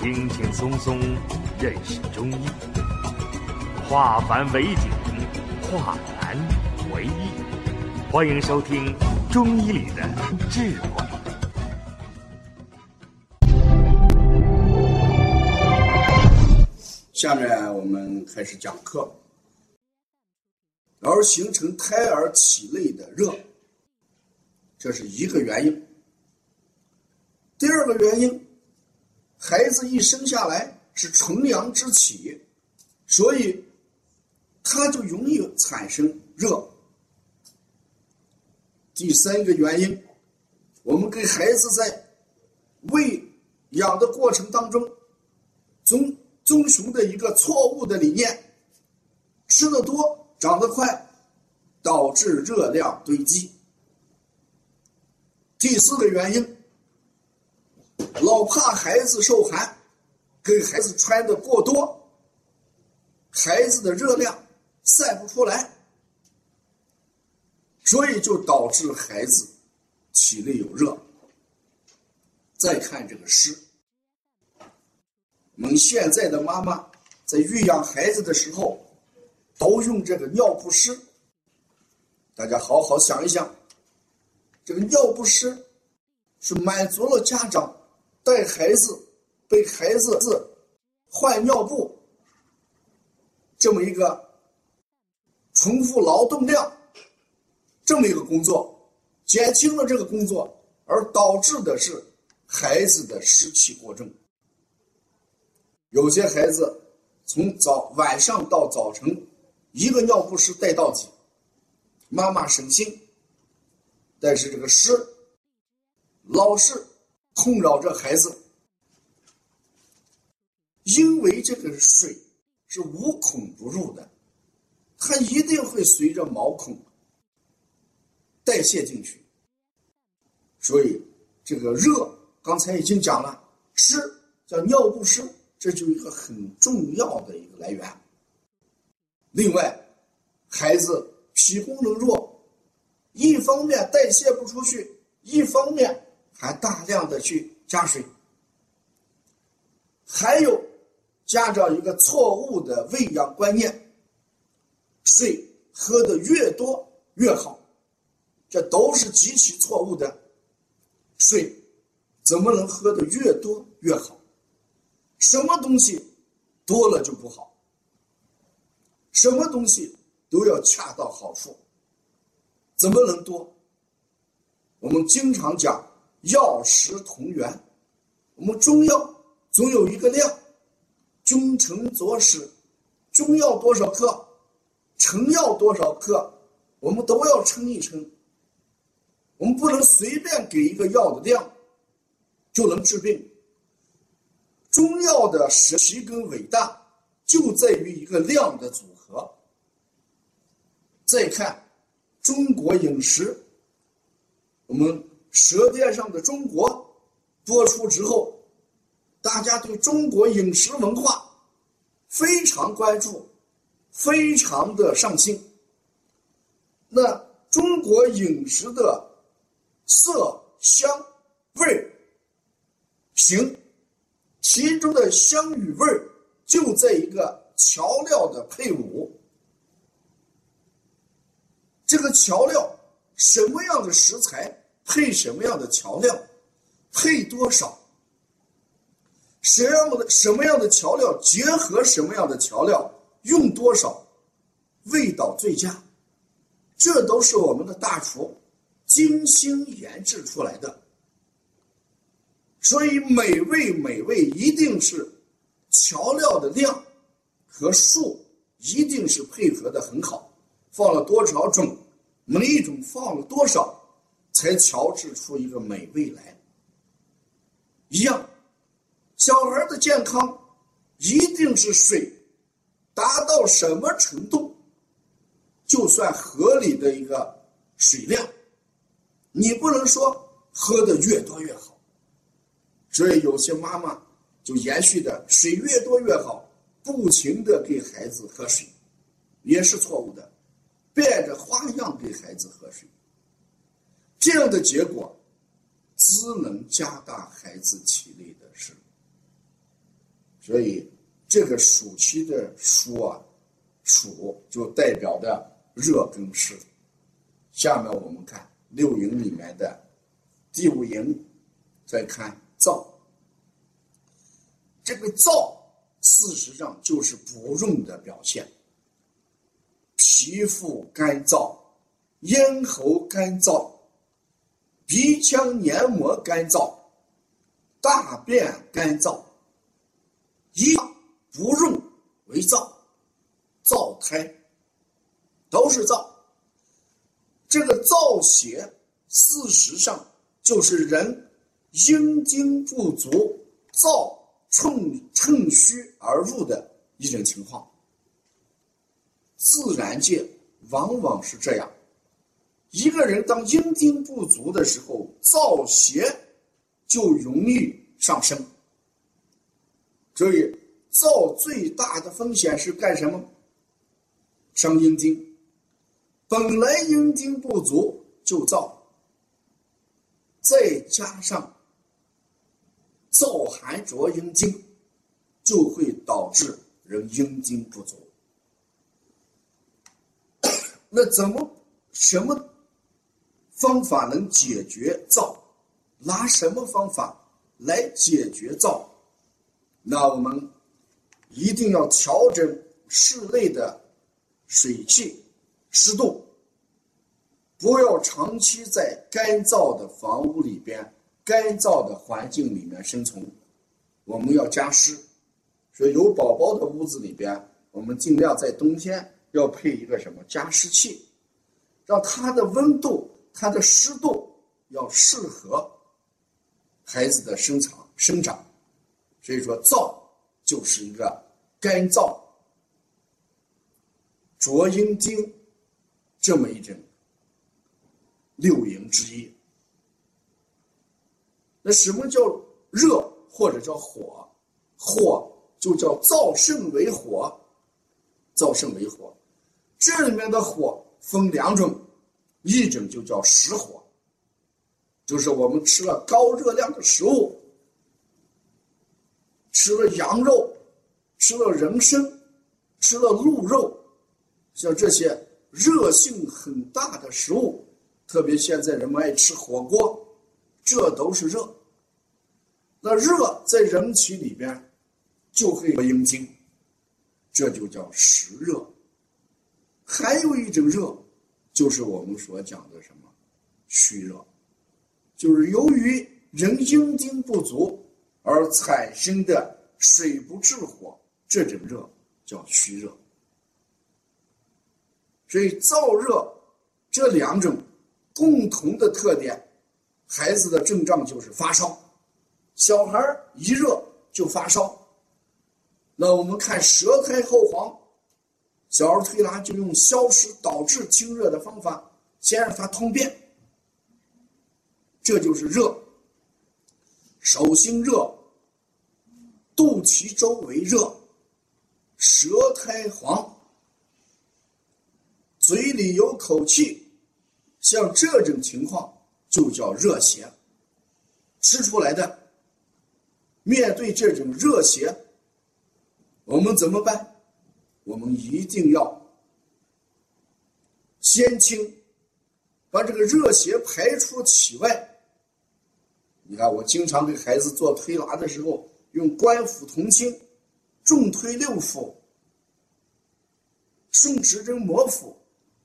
轻轻松松认识中医，化繁为简，化难为易。欢迎收听《中医里的智慧》。下面我们开始讲课，而形成胎儿体内的热，这是一个原因。第二个原因，孩子一生下来是纯阳之体，所以他就容易产生热。第三个原因，我们给孩子在喂养的过程当中，遵遵循的一个错误的理念，吃的多长得快，导致热量堆积。第四个原因。老怕孩子受寒，给孩子穿的过多，孩子的热量散不出来，所以就导致孩子体内有热。再看这个湿，我们现在的妈妈在育养孩子的时候，都用这个尿不湿。大家好好想一想，这个尿不湿是满足了家长。带孩子、给孩子换尿布，这么一个重复劳动量，这么一个工作，减轻了这个工作，而导致的是孩子的湿气过重。有些孩子从早晚上到早晨，一个尿不湿带到底，妈妈省心，但是这个湿老是。困扰着孩子，因为这个水是无孔不入的，它一定会随着毛孔代谢进去，所以这个热刚才已经讲了，湿叫尿不湿，这就一个很重要的一个来源。另外，孩子脾功能弱，一方面代谢不出去，一方面。还大量的去加水，还有家长一个错误的喂养观念，水喝的越多越好，这都是极其错误的。水怎么能喝的越多越好？什么东西多了就不好？什么东西都要恰到好处，怎么能多？我们经常讲。药食同源，我们中药总有一个量，君臣佐使，中药多少克，成药多少克，我们都要称一称。我们不能随便给一个药的量就能治病。中药的神奇跟伟大就在于一个量的组合。再看中国饮食，我们。《舌尖上的中国》播出之后，大家对中国饮食文化非常关注，非常的上心。那中国饮食的色香味形，其中的香与味就在一个调料的配伍。这个调料什么样的食材？配什么样的调料，配多少？什么样的什么样的调料结合什么样的调料，用多少，味道最佳，这都是我们的大厨精心研制出来的。所以美味美味一定是调料的量和数一定是配合的很好，放了多少种，每一种放了多少。才调制出一个美味来。一样，小孩的健康一定是水达到什么程度，就算合理的一个水量。你不能说喝的越多越好，所以有些妈妈就延续的水越多越好，不停的给孩子喝水，也是错误的，变着花样给孩子喝水。这样的结果，只能加大孩子体内的湿。所以这个暑期的暑啊，暑就代表的热跟湿。下面我们看六淫里面的第五淫，再看燥。这个燥事实上就是不润的表现，皮肤干燥，咽喉干燥，鼻腔黏膜干燥，大便干燥，一不润为燥，燥胎都是燥。这个燥邪事实上就是人阴精不足，燥。趁趁虚而入的一种情况，自然界往往是这样。一个人当阴精不足的时候，燥邪就容易上升。所以，燥最大的风险是干什么？伤阴经。本来阴精不足就燥，再加上。燥寒浊阴经，就会导致人阴经不足。那怎么什么方法能解决燥？拿什么方法来解决燥？那我们一定要调整室内的水汽、湿度，不要长期在干燥的房屋里边。干燥的环境里面生存，我们要加湿，所以有宝宝的屋子里边，我们尽量在冬天要配一个什么加湿器，让它的温度、它的湿度要适合孩子的生长生长。所以说，燥就是一个干燥、浊阴经这么一种六淫之一。那什么叫热或者叫火？火就叫燥盛为火，燥盛为火。这里面的火分两种，一种就叫实火，就是我们吃了高热量的食物，吃了羊肉，吃了人参，吃了鹿肉，像这些热性很大的食物，特别现在人们爱吃火锅。这都是热，那热在人体里边就会有阴经，这就叫实热。还有一种热，就是我们所讲的什么虚热，就是由于人阴精不足而产生的水不制火，这种热叫虚热。所以燥热这两种共同的特点。孩子的症状就是发烧，小孩一热就发烧。那我们看舌苔厚黄，小儿推拿就用消食导致清热的方法，先让它通便。这就是热，手心热，肚脐周围热，舌苔黄，嘴里有口气，像这种情况。就叫热邪，吃出来的。面对这种热邪，我们怎么办？我们一定要先清，把这个热邪排出体外。你看，我经常给孩子做推拿的时候，用关腹同清，重推六腑，顺时针摩腹，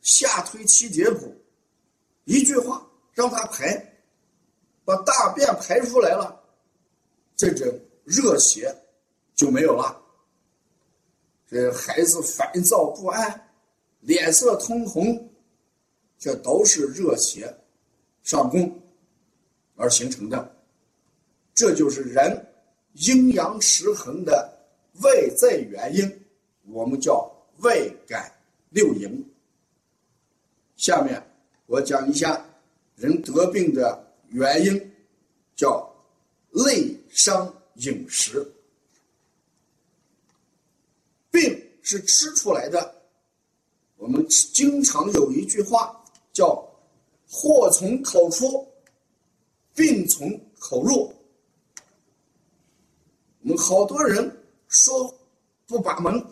下推七节骨，一句话。让他排，把大便排出来了，这种热邪就没有了。这孩子烦躁不安，脸色通红，这都是热邪上攻而形成的。这就是人阴阳失衡的外在原因，我们叫外感六淫。下面我讲一下。人得病的原因叫内伤饮食，病是吃出来的。我们经常有一句话叫“祸从口出，病从口入”。我们好多人说不把门，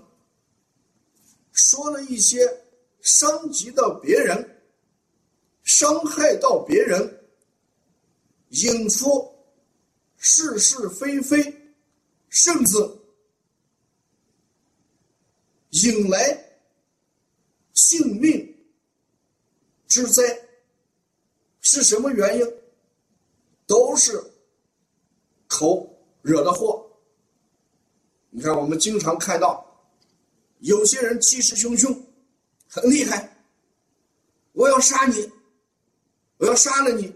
说了一些伤及到别人、伤害到别人、引出是是非非，甚至引来性命之灾，是什么原因？都是口惹的祸。你看，我们经常看到有些人气势汹汹，很厉害，我要杀你，我要杀了你。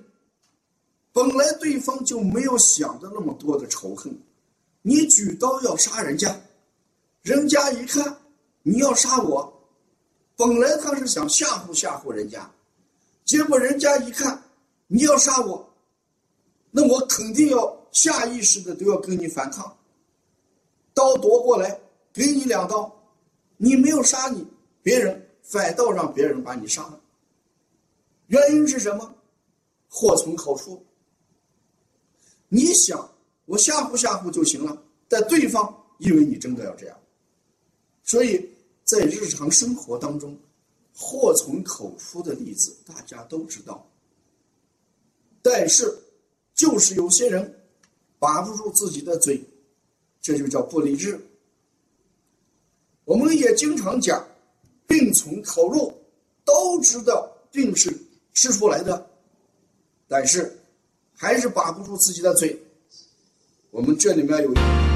本来对方就没有想的那么多的仇恨，你举刀要杀人家，人家一看你要杀我，本来他是想吓唬吓唬人家，结果人家一看你要杀我。那我肯定要下意识的都要跟你反抗，刀夺过来给你两刀，你没有杀你别人，反倒让别人把你杀了。原因是什么？祸从口出。你想我吓唬吓唬就行了，但对方以为你真的要这样，所以在日常生活当中，祸从口出的例子大家都知道，但是。就是有些人把不住自己的嘴，这就叫不理智。我们也经常讲，病从口入，都知道病是吃出来的，但是还是把不住自己的嘴。我们这里面有。